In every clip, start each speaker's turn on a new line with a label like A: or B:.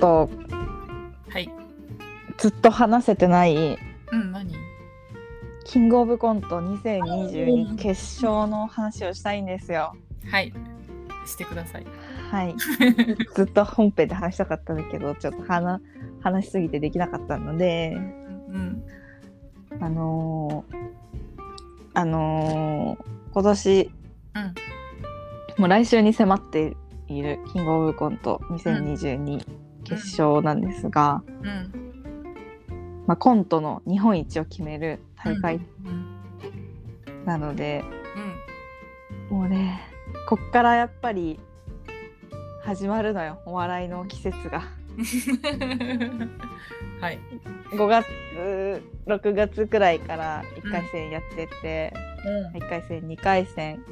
A: と
B: はい。
A: ずっと話せてない
B: うん、何？
A: キングオブコント2022決勝の話をしたいんですよ。
B: はい。してください。
A: はい。ずっと本編で話したかったんだけど、ちょっと話話しすぎてできなかったので、
B: うん。
A: あのーあのー今年、
B: うん
A: もう来週に迫っているキングオブコント2022決勝なんですが、
B: うん。
A: まあ、コントの日本一を決める大会
B: うん。
A: なので、
B: うん。
A: もうねこっからやっぱり始まるのよお笑いの季節が。
B: はい。
A: 5月6月くらいから1回戦やってて、
B: うん。
A: 1回戦2回戦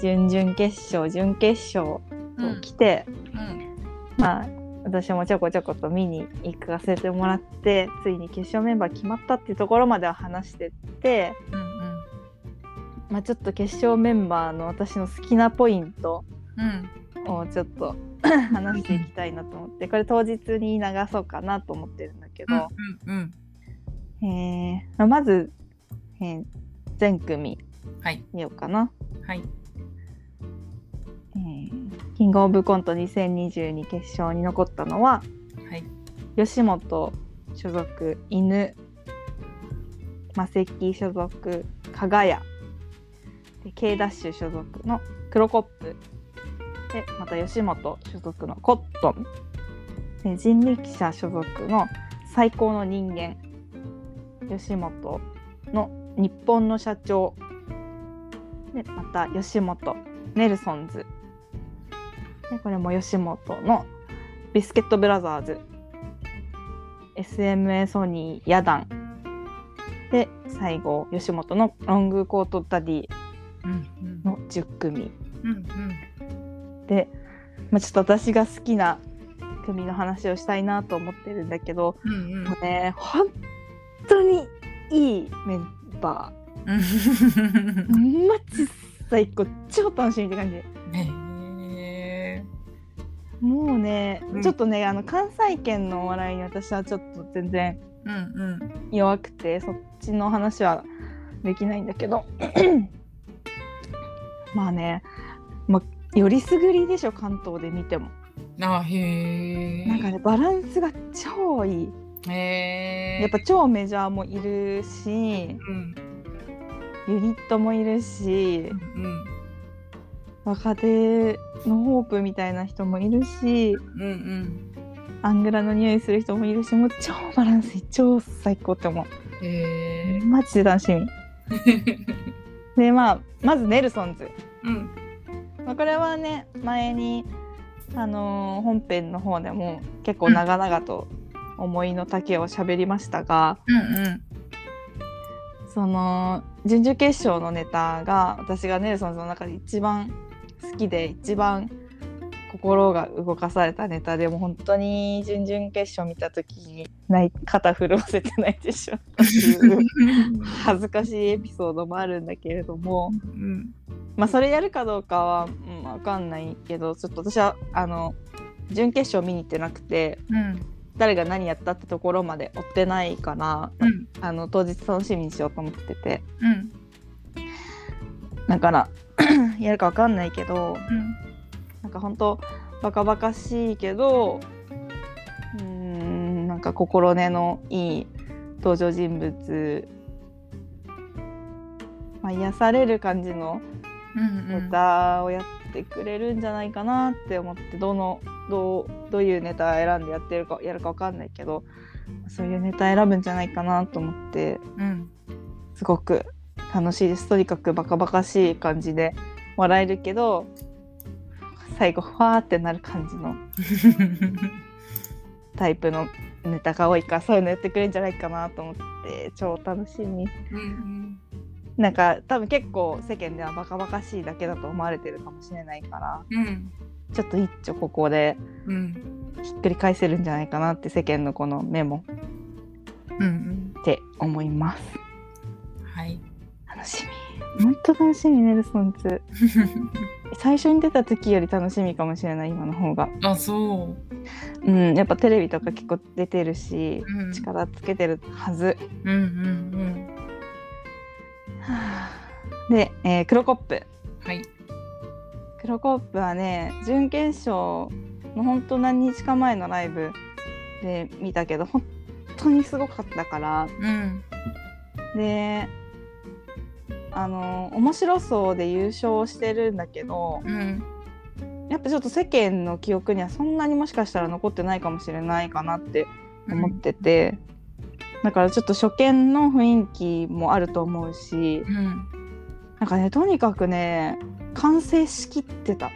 A: 準々決勝準決勝と来て、
B: うん。
A: まあ私もちょこちょこと見に行かせてもらってついに決勝メンバー決まったっていうところまでは話してって、
B: うん。
A: まあ、ちょっと決勝メンバーの私の好きなポイント
B: うん。
A: をちょっと 話していきたいなと思ってこれ当日に流そうかなと思ってるんだけど、
B: うん。うん。
A: えーまず、えー全組
B: はい。
A: 見ようかな。
B: はい。
A: えーキングオブコント2022決勝に残ったのは
B: はい。
A: 吉本所属犬マセキ所属加賀谷で K ダッシュ所属の黒コップ。でまた吉本所属のコットン。で人力車所属の最高の人間。吉本の日本の社長。でまた吉本ネルソンズでこれも吉本のビスケットブラザーズ SMA ソニーヤダンで最後吉本のロングコートダディ
B: うん。うん。
A: の10組
B: うん。
A: で、まあ、ちょっと私が好きな組の話をしたいなと思ってるんだけど
B: うん。うん。
A: もうね本当にいいメンバ
B: うん。
A: ーマジ最高超楽しみって感じ
B: ね
A: もうね、
B: うん
A: ちょっとねあの関西圏のお笑いに私はちょっと全然
B: え。うん。うん。
A: 弱くてそっちの話はできないんだけど まあね、まあ、よりすぐりでしょ関東で見ても
B: あ、へえ。
A: なんかねバランスが超いい
B: へえ。
A: やっぱ超メジャーもいるし
B: うん。
A: ユニットもいるし
B: うん。
A: 若手のホープみたいな人もいるし
B: うん。うん。
A: アングラの匂いする人もいるしもう超バランスいい超最高って思う
B: へえ。
A: マジで楽しみ でまあまずネルソンズ
B: うん。
A: まあ、これはね前に、あのー本編の方でも結構長々と思いの丈を喋りましたが、
B: うん。うん。
A: その準々決勝のネタが私がネルソンズの中で一番好きで一番心が動かされたネタでもう本当に準々決勝見た時に泣い肩震わせて泣いてしまっていう 恥ずかしいエピソードもあるんだけれども。
B: うん。
A: まあそれやるかどうかは、うん、分かんないけどちょっと私はあの準決勝見に行ってなくて
B: うん。
A: 誰が何やったってところまで追ってないから、
B: うん。
A: あの当日楽しみにしようと思ってて
B: うん。
A: だから やるか分かんないけど
B: うん。
A: なんか本当バカバカしいけどうーんなんか心根のいい登場人物、まあ、癒される感じの
B: うん。
A: ネタをやってくれるんじゃないかなって思ってどのどうどういうネタ選んでやってるかやるかわかんないけどそういうネタ選ぶんじゃないかなと思って
B: うん。
A: すごく楽しいですとにかくバカバカしい感じで笑えるけど最後ファーってなる感じの タイプのネタが多いからそういうのやってくれるんじゃないかなと思って超楽しみ
B: うん。
A: なんか多分結構世間ではバカバカしいだけだと思われてるかもしれないから
B: うん。
A: ちょっと一丁ここで
B: うん。
A: ひっくり返せるんじゃないかなって世間のこのメモ
B: うん。
A: って思います
B: はい。
A: 楽しみ本当楽しみネルソンズ 最初に出た時より楽しみかもしれない今の方が
B: あ、そう。
A: うん、やっぱテレビとか結構出てるし、
B: うん
A: 力つけてるはず。
B: うんうん
A: はあで、えー、クロコップ。
B: うん。はい。
A: クロコップはね準決勝の本当何日か前のライブで見たけど本当にすごかったから
B: うん。
A: であの面白そうで優勝してるんだけど
B: うん。
A: やっぱちょっと世間の記憶にはそんなにもしかしたら残ってないかもしれないかなって思ってて、だからちょっと初見の雰囲気もあると思うし
B: うん。
A: なんかねとにかくね完成しきってた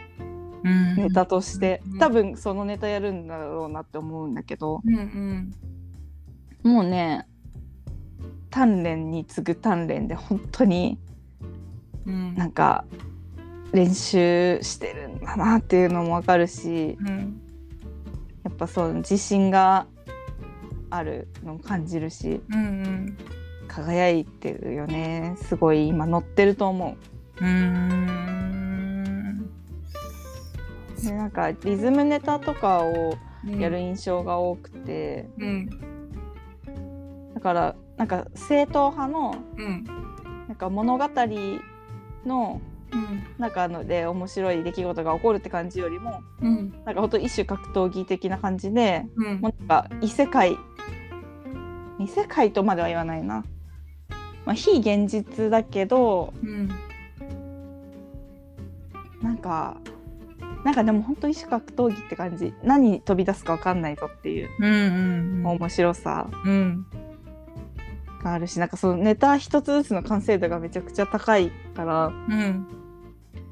B: うん。
A: ネタとして
B: うん
A: 多分そのネタやるんだろうなって思うんだけど
B: うんうん。
A: もうね鍛錬に次ぐ鍛錬で本当に
B: うん。
A: なんか練習してるんだなっていうのもわかるし
B: うん。
A: やっぱそう自信があるのも感じるし
B: うんうん。
A: 輝いてるよねすごい今乗ってると思
B: うーん。
A: うでなんかリズムネタとかをやる
B: うん。
A: 印象が多くて、
B: うん。
A: だからなんか正統派の
B: うん。
A: なんか物語の
B: うん。
A: 中ので面白い出来事が起こるって感じよりも
B: うん。
A: なんかほんと一種格闘技的な感じで
B: うん
A: もうなんか異世界異世界とまでは言わないな、まあ、非現実だけど
B: うん。
A: なんかなんかでも本当一種格闘技って感じ何飛び出すか分かんないぞっていう
B: うんうん。
A: 面白さ
B: うん。
A: があるしなんかそのネタ一つずつの完成度がめちゃくちゃ高いから
B: うん。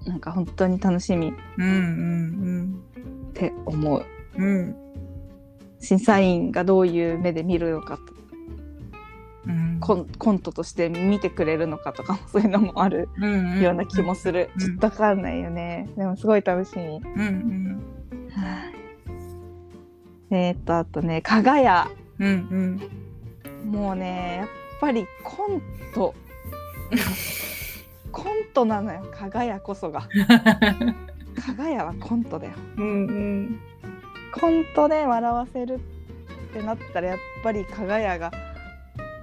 A: なんか本当に楽しみっ
B: うんうん
A: て思う
B: うん。うん。
A: 審査員がどういう目で見るのかと
B: うん。
A: コンコントとして見てくれるのかとかも そういうのもある
B: うん
A: ような気もする、
B: うん
A: ちょっとわかんないよねでもすごい楽しみ、
B: うんうん。
A: えーっとあとね加賀屋
B: うん
A: もうねやっぱりコント コントなのよ加賀屋こそが加賀屋はコントだよ
B: うん。うん
A: コントで笑わせるってなったらやっぱり加賀屋が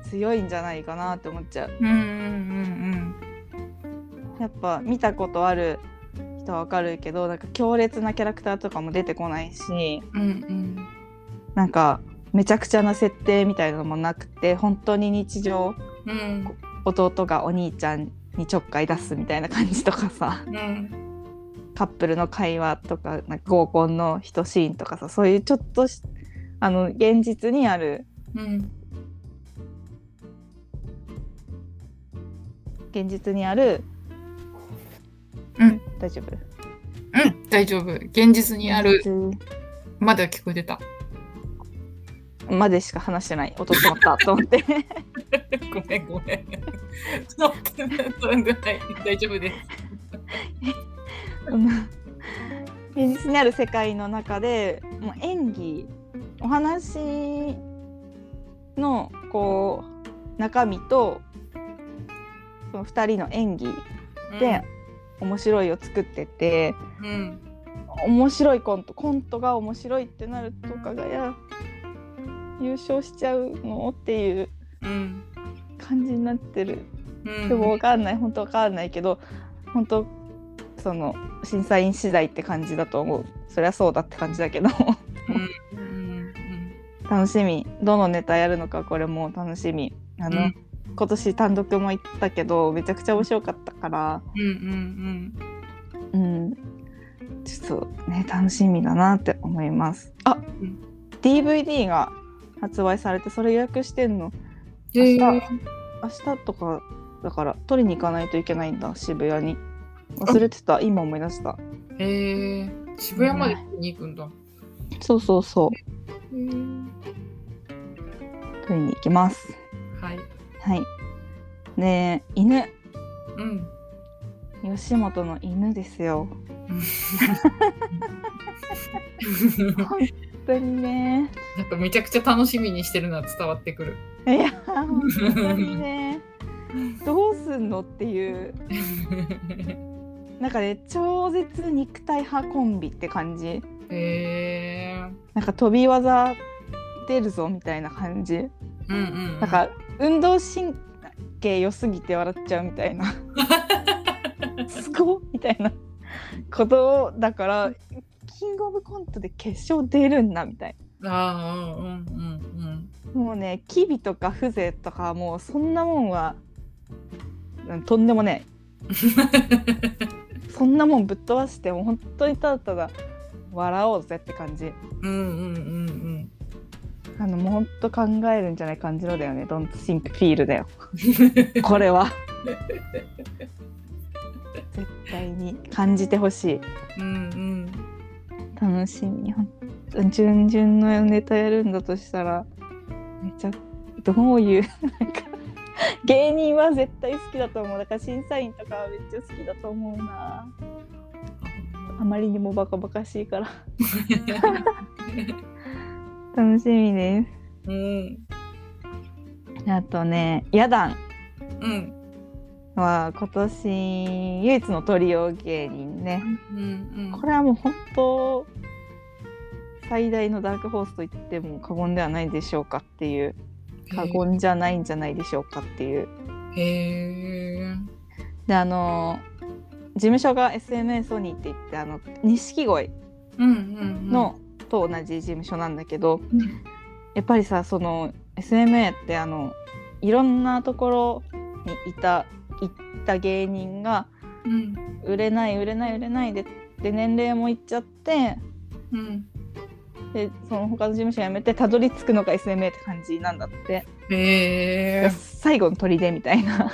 A: 強いんじゃないかなって思っちゃう
B: うん。うんうん
A: やっぱ見たことある人はわかるけどなんか強烈なキャラクターとかも出てこないし
B: うん。うん
A: なんかめちゃくちゃな設定みたいなのもなくて本当に日常
B: うん。
A: 弟がお兄ちゃんにちょっかい出すみたいな感じとかさ
B: うん。
A: カップルの会話とかなんか合コンの一シーンとかさそういうちょっとしあの現実にある
B: うん。
A: 現実にある
B: うん。
A: 大丈夫？
B: うん。大丈夫。現実にある。
A: 現
B: まだ聞こえてた。
A: 実までしか話してない。音止まったと思って。
B: ごめんごめん。それぐらい大丈夫です。
A: うん。現実にある世界の中でもう演技お話のこう中身とその2人の演技で面白いを作ってて、
B: うん。
A: 面白いコントコントが面白いってなるとかがや優勝しちゃうの？っていう
B: うん。
A: 感じになってる。
B: うん。
A: でも分かんない。本当分かんないけど本当その審査員次第って感じだと思う。そりゃそうだって感じだけど。楽しみ。どのネタやるのかこれも楽しみ。あの、
B: うん。
A: 今年単独も行ったけどめちゃくちゃ面白かったから。
B: うん。うん。
A: うんちょっとね楽しみだなって思います。あ、
B: うん。
A: DVD が発売されてそれ予約してんの
B: へえ。
A: 明日とかだから取りに行かないといけないんだ渋谷に忘れてた今思い出した
B: へえ。渋谷までに行くんだ。
A: そうそうそう。取りに行きます
B: はい。
A: はいねえ犬
B: うん。
A: 吉本の犬ですよ本 当にね。
B: なんかめちゃくちゃ楽しみにしてるのは伝わってくる。
A: いや本当にね。どうすんのっていう。なんかね超絶肉体派コンビって感じ。
B: へえ
A: なんか飛び技出るぞみたいな感じ。
B: うんうん。
A: なんか運動神経良すぎて笑っちゃうみたいな。すごっみたいなことだからキングオブコントで決勝出るんだみたい
B: ああうんうんうん
A: なもうねキビとか風情とかもうそんなもんはうんとんでもねえ。そんなもんぶっ飛ばしてもう本当にただただ笑おうぜって感じ。
B: うんうんうん
A: あのもうほんと考えるんじゃない感じのだよね。Don't think feel だよ。これは。絶対に感じてほしい。
B: うんうん
A: 楽しみ。順々のネタやるんだとしたらめちゃどういうなんか芸人は絶対好きだと思う。だから審査員とかはめっちゃ好きだと思うな。あまりにもバカバカしいから。楽しみです。
B: うん
A: あとねヤダン。
B: うん
A: は今年唯一のトリオ芸人ね。
B: うんうん
A: これはもう本当最大のダークホースと言っても過言ではないでしょうかっていう。過言じゃないんじゃないでしょうかっていう。
B: へえ
A: であの事務所が SMA ソニーって言ってあの錦鯉の、と同じ事務所なんだけど
B: うん。
A: やっぱりさその SMA ってあのいろんなところにいた行った芸人が
B: うん。
A: 売れない売れない売れないでで年齢もいっちゃって
B: うん。
A: でその他の事務所辞めてたどり着くのが SMA って感じなんだって、
B: へえ
A: 最後の砦みたいな、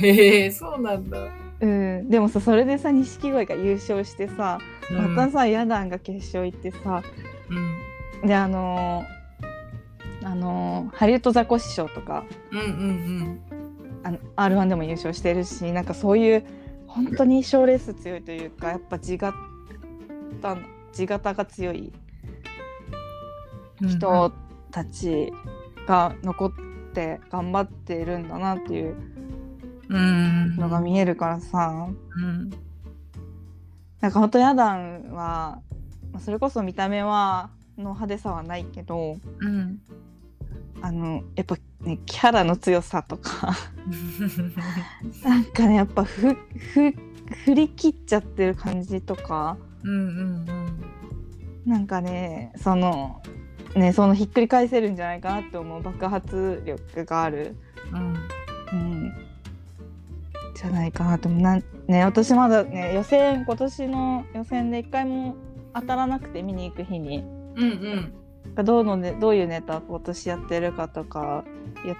B: へえそうなんだ。
A: うん、でもさそれでさ錦鯉が優勝してさまたさヤダンが決勝行ってさ
B: うん。
A: であのーあのーハリウッドザコシショウとか
B: うんうん
A: r 1でも優勝してるしなんかそういう本当に賞レース強いというかやっぱ地型地型が強い
B: うん
A: 人たちが残って頑張っているんだなっていう
B: うん。
A: のが見えるからさ。
B: うん。
A: なんか本当ヤダンはまあそれこそ見た目はの派手さはないけど
B: うん
A: あのやっぱねキャラの強さとか。なんかねやっぱふふ振り切っちゃってる感じとか。
B: うんうん
A: なんかねそのねそのひっくり返せるんじゃないかなって思う。爆発力がある、
B: うん。
A: うん、じゃないかなと思う。なんね私まだね予選今年の予選で一回も当たらなくて見に行く日に。
B: うんうん
A: どうの、ね、どういうネタ今年やってるかとかや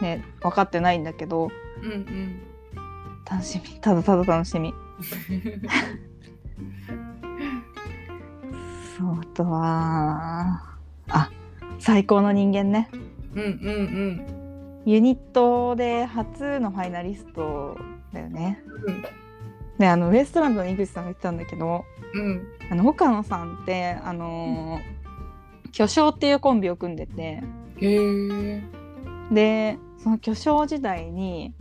A: ね分かってないんだけど。
B: うんうん
A: 楽しみ。ただただ楽しみ。そうあとはあ最高の人間ね。
B: うんうん。
A: ユニットで初のファイナリストだよね。
B: うん。
A: であのウエストランドの井口さんが言ってたんだけど
B: うん。
A: あの岡野さんってあのー巨匠っていうコンビを組んでて。でその巨匠時代に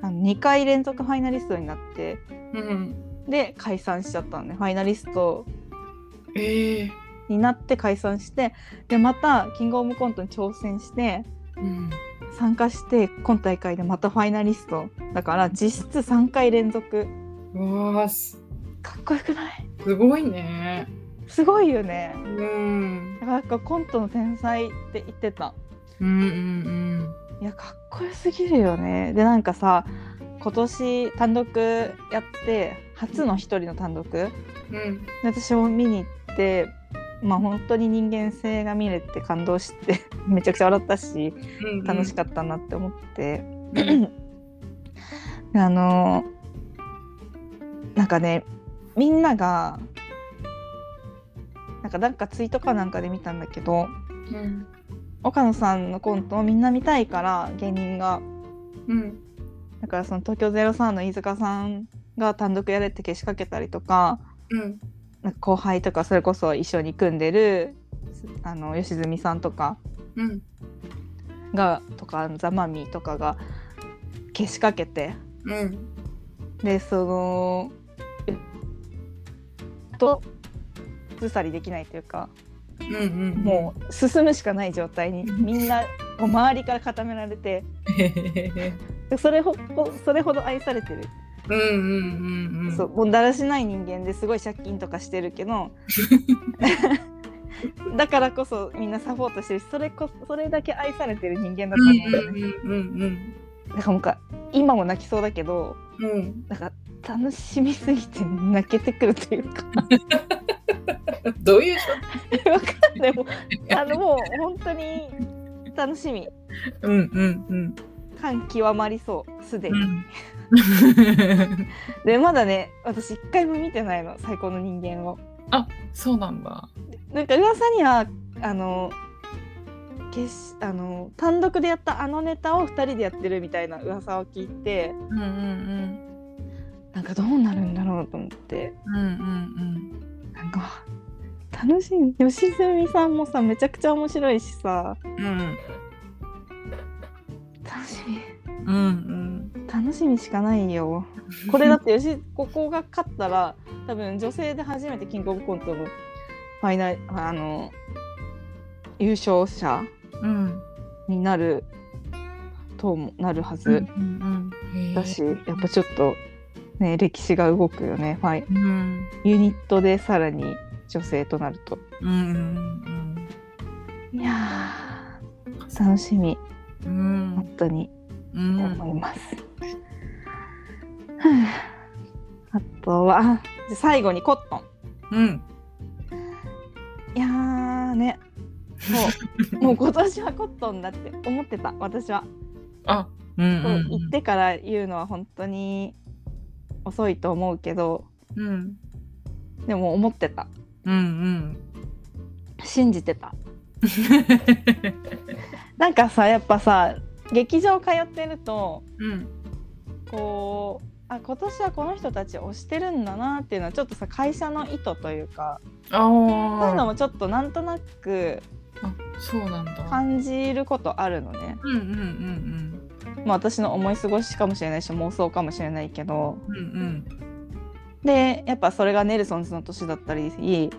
A: あの2回連続ファイナリストになって
B: うん
A: で解散しちゃったのね。ファイナリスト
B: ええ
A: になって解散してでまたキングオブコントに挑戦して
B: うん。
A: 参加して今大会でまたファイナリスト。だから実質3回連続。かっこよくない？
B: すごいね
A: すごいよね。
B: うん。
A: だからなんかコントの天才って言ってた。
B: うんうん
A: いやかっこよすぎるよね。でなんかさ今年単独やって初の一人の単独。で
B: うん。うん
A: 私も見に行ってまあ本当に人間性が見れて感動して めちゃくちゃ笑ったし
B: うん
A: 楽しかったなって思って、
B: うん。
A: あのなんかねみんながなんかなんかツイートかなんかで見たんだけど
B: うん。
A: 岡野さんのコントをみんな見たいから芸人が。
B: うん。
A: だからその東京03の飯塚さんが単独やれってけしかけたりとか
B: うん。
A: なんか後輩とかそれこそ一緒に組んでるあの吉住さんとか。
B: うん。
A: がとかザ・マミィとかがけしかけて。
B: うん。
A: でそのえとつ去りできないというか
B: うんうん
A: もう進むしかない状態にみんなこう周りから固められてで それほそれほど愛されてる、
B: うんうんうんうん。
A: そうもうだらしない人間ですごい借金とかしてるけど だからこそみんなサポートしてるしそれこそれだけ愛されてる人間だと思うんだよね。
B: うんうん。
A: だから今も泣きそうだけど
B: うんうん。
A: なんか楽しみすぎて泣けてくるというか。
B: どういう
A: わかんない。もうあのもう本当に楽しみ。
B: うんうんうん。
A: 感極まりそうすでに、
B: うん。
A: でまだね私一回も見てないの最高の人間を。
B: あそうなんだ。
A: なんか噂にはあの決しあの単独でやったあのネタを2人でやってるみたいな噂を聞いて。
B: うんうん
A: なんかどうなるんだろうと思って。
B: うんうんうん。
A: なんか楽しみ。吉住さんもさめちゃくちゃ面白いしさ。
B: うん。うん
A: 楽しみ。
B: うんうん
A: 楽しみしかないよ。これだってよしここが勝ったら多分女性で初めてキングオブコントのファイナルあの優勝者
B: うん。
A: になるともなるはず、
B: うんうん
A: だしやっぱちょっとね歴史が動くよね、はい、
B: うん。
A: ユニットでさらに女性となると。
B: うんうん
A: いやー楽しみ。
B: うん。うん
A: 本当に。
B: うん。
A: 思います、はああとは最後にコットン。
B: うん。
A: いやーね。もう。もう今年はコットンだって思ってた私は、
B: あうん
A: そう
B: うん。
A: 言ってから言うのは本当に遅いと思うけど
B: うん。
A: でも思ってた。
B: うんうん。
A: 信じてた。なんかさやっぱさ劇場通ってると
B: うん。
A: こうあ今年はこの人たち推してるんだなっていうのはちょっとさ会社の意図というか
B: あ
A: そういうの
B: あ
A: もちょっとなんとなく
B: あそうなんだ。
A: 感じることあるのね。
B: うんうんうん
A: まあ私の思い過ごしかもしれないし妄想かもしれないけど。
B: うんうん。
A: でやっぱそれがネルソンズの年だったり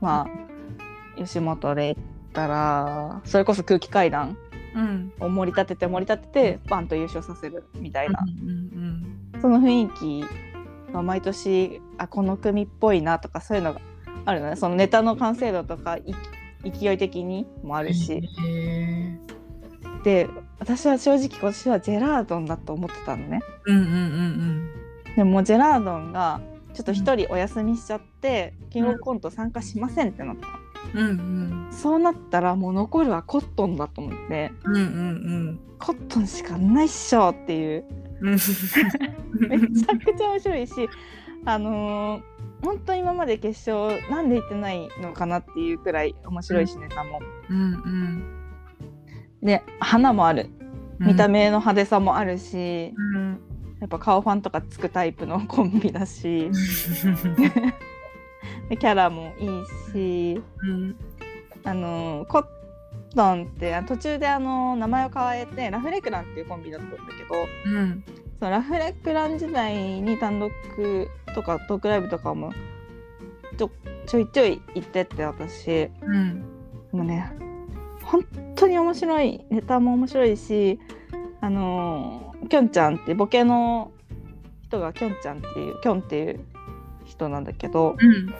A: まあ吉本で言ったらそれこそ空気階段
B: うん。
A: を盛り立てて盛り立ててバンと優勝させるみたいな。
B: うんうん
A: その雰囲気が毎年あこの組っぽいなとかそういうのがあるのね。そのネタの完成度とかい勢い的にもあ
B: あ
A: るし、
B: へえ
A: で私は正直今年はジェラードンだと思ってたのね。
B: うんうんうん
A: でもジェラードンがちょっと一人お休みしちゃって、キングオブコント参加しませんってなったの。
B: うんうん
A: そうなったらもう残るはコットンだと思って。
B: うんうん
A: コットンしかないっしょっていう。
B: う ん
A: めちゃくちゃ面白いしあのー本当今まで決勝なんで行ってないのかなっていうくらい面白いしネタも。
B: うんうん
A: で花もある。見た
B: 目
A: 目の派手さもあるし、
B: うん。
A: やっぱ顔ファンとかつくタイプのコンビだし。でキャラもいいし。
B: うん。
A: あのーコットンってあ途中であのー名前を変えてラフレクランっていうコンビだったんだけど
B: うん。
A: そのラフレクラン時代に単独とかトークライブとかもちょちょいちょい行ってって私。
B: うん。
A: もうね本当に面白いネタも面白いしあのーきょんちゃんってボケの人がきょんちゃんっていうきょんっていう人なんだけど
B: うん。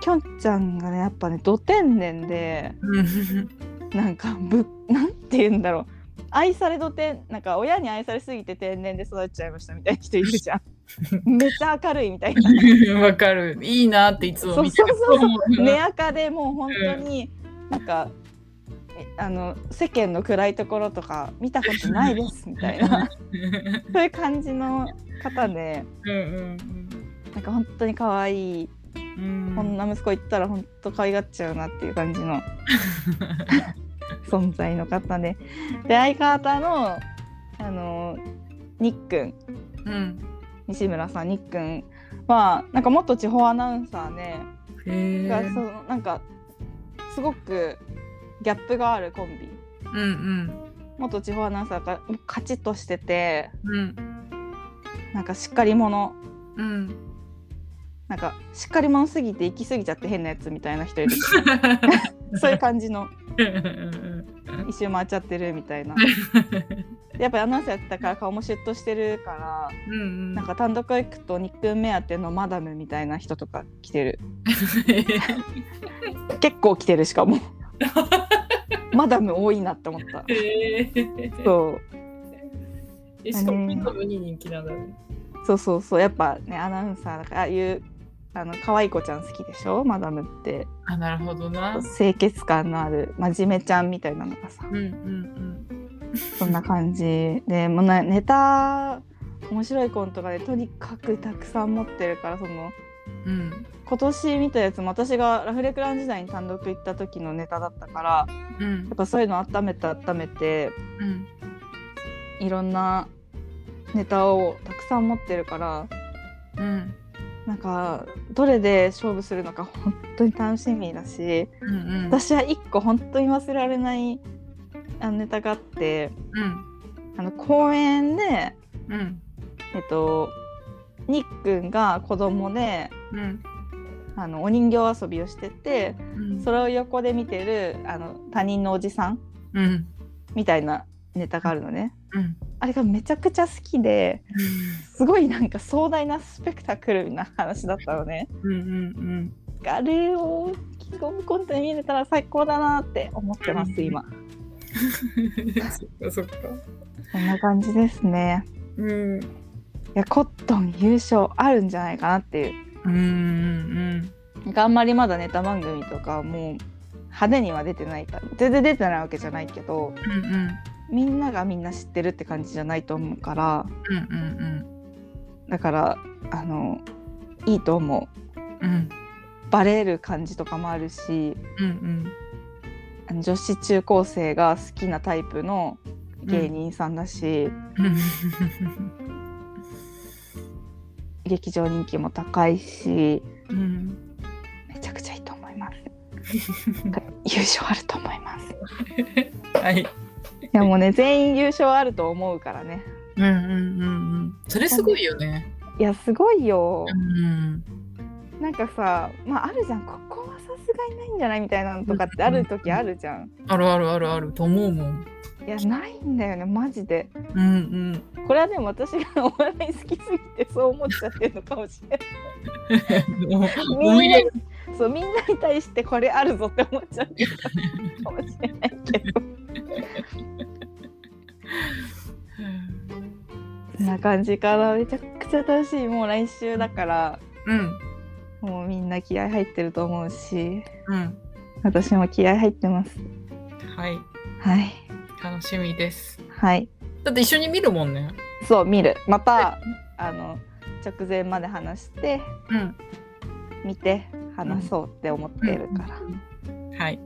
A: きょんちゃんがねやっぱねど天然で
B: うん。
A: なんかぶなんて言うんだろう。愛されど天なんか親に愛されすぎて天然で育っちゃいましたみたいな人いるじゃん。めっちゃ明るいみたいな。
B: わかる。いいなっていつも見て。る
A: そうそう。そう
B: 思う。
A: 根垢でもう本当になんか、えあの世間の暗いところとか見たことないですみたいな。そういう感じの方で
B: うんうん
A: なんか本当に可愛い、
B: うん
A: こんな息子言ったら本当可愛がっちゃうなっていう感じの 存在の方で。で相方のあのニックン。
B: うん。
A: 西村さんニックンはなんか元地方アナウンサーで、
B: へえ
A: がそのなんかすごくギャップがあるコンビ。
B: うんうん。
A: 元地方アナウンサーがカチッとしてて
B: うん。
A: なんかしっかり者。
B: うん。
A: なんかしっかり者すぎて行き過ぎちゃって変なやつみたいな人いる。そういう感じの。一周回っちゃってるみたいな。やっぱりアナウンサーやってたから顔もシュッとしてるから
B: うんうん。
A: なんか単独行くとニックン目当てのマダムみたいな人とか来てる。結構来てるしかもマダム多いなって思った。
B: へー。
A: そう。
B: えしかもマダムに人気なんだね。
A: そうそうそう。やっぱねアナウンサーだからああいうあの可愛い子ちゃん好きでしょ？マダムって。
B: あなるほどな。
A: 清潔感のある真面目ちゃんみたいなのがさ。
B: うんうん。
A: そんな感じでもうなネタ面白いコントがねとにかくたくさん持ってるからその
B: うん。うん
A: 今年見たやつも私がラフレクラン時代に単独行った時のネタだったから
B: うん。
A: やっぱそういうの温めて温めて
B: うん。
A: いろんなネタをたくさん持ってるから
B: うん。
A: なんかどれで勝負するのか本当に楽しみだし
B: うんうん。
A: 私は一個本当に忘れられないあのネタがあって
B: うん。
A: あの公園で
B: うん。
A: えっとニックンが子供で
B: うん
A: あのお人形遊びをしてて
B: うん
A: それを横で見てるあの他人のおじさん
B: うん
A: みたいなネタがあるのね。
B: うん
A: あれがめちゃくちゃ好きですごいなんか壮大なスペクタクルな話だったのね。
B: うんうん
A: あれをキングオブコントで見れたら最高だなって思ってます
B: うん
A: 今。
B: そっかそっか。
A: そんな感じですね。
B: うん
A: いやコットン優勝あるんじゃないかなっていう。
B: うんうん
A: なん。かあんまりまだネタ番組とかもう派手には出てないから全然出てないわけじゃないけど
B: うんうん。
A: みんながみんな知ってるって感じじゃないと思うから
B: うんうん
A: だからあのいいと思う。
B: うん
A: バレる感じとかもあるし
B: うんうん。
A: 女子中高生が好きなタイプの芸人さんだし、劇場人気も高いし
B: うん
A: めちゃくちゃいいと思います。優勝あると思います。
B: はい。
A: いやもうね全員優勝あると思うからね。
B: うんうんうんうん。それすごいよね。
A: いやすごいよ。
B: うん
A: なんかさまああるじゃん。ここはさすがにないんじゃない？みたいなのとかってある時あるじゃん。
B: あるあるあるあると思うもん
A: いやないんだよねマジで。
B: うんうん。
A: これはでも私がお笑い好きすぎてそう思っちゃってるのかもしれない。
B: 思い入れ
A: そうみんなに対してこれあるぞって思っちゃってるかもしれないけど。そんな感じかな。めちゃくちゃ楽しい。もう来週だから。
B: うん
A: もうみんな気合入ってると思うし。
B: うん。
A: 私も気合入ってます。
B: はい。
A: はい
B: 楽しみです。
A: はい。
B: だって一緒に見るもんね。
A: そう見る。またあの直前まで話して
B: うん。
A: 見て話そうって思ってるから、
B: はい。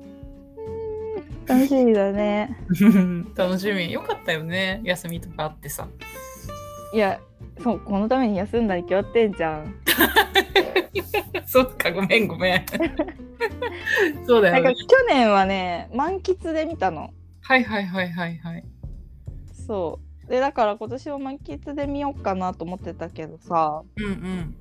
A: 楽しみだね。
B: 楽しみ。よかったよね。休みとかあってさ。
A: いやそうこのために休んだに決まってんじゃん。
B: そっかごめんごめん。そうだ
A: なんか
B: よね
A: 去年はね満喫で見たの
B: はいはいはいはいはい。
A: そう。でだから今年は満喫で見ようかなと思ってたけどさ。
B: うんうん。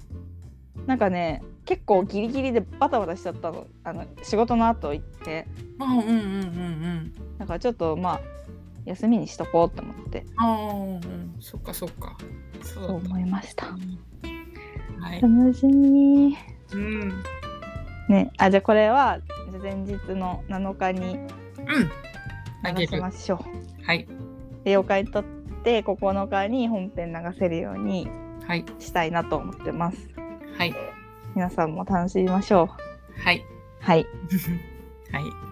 A: なんかね結構ギリギリでバタバタしちゃったの。あの仕事の後行って。
B: あうんうんうんうん
A: だからちょっとまあ休みにしとこうと思って。
B: ああうんそっかそっか。そ
A: そう思いました。
B: たはい。
A: 楽しみ。
B: うん。
A: ねあじゃあこれは前日の7日に
B: うん
A: 流し
B: る
A: ましょう。
B: はい。
A: で妖怪取って9日に本編流せるように
B: はい。
A: したいなと思ってます。
B: はい。
A: 皆さんも楽しみましょう。
B: はい。
A: はい。
B: はい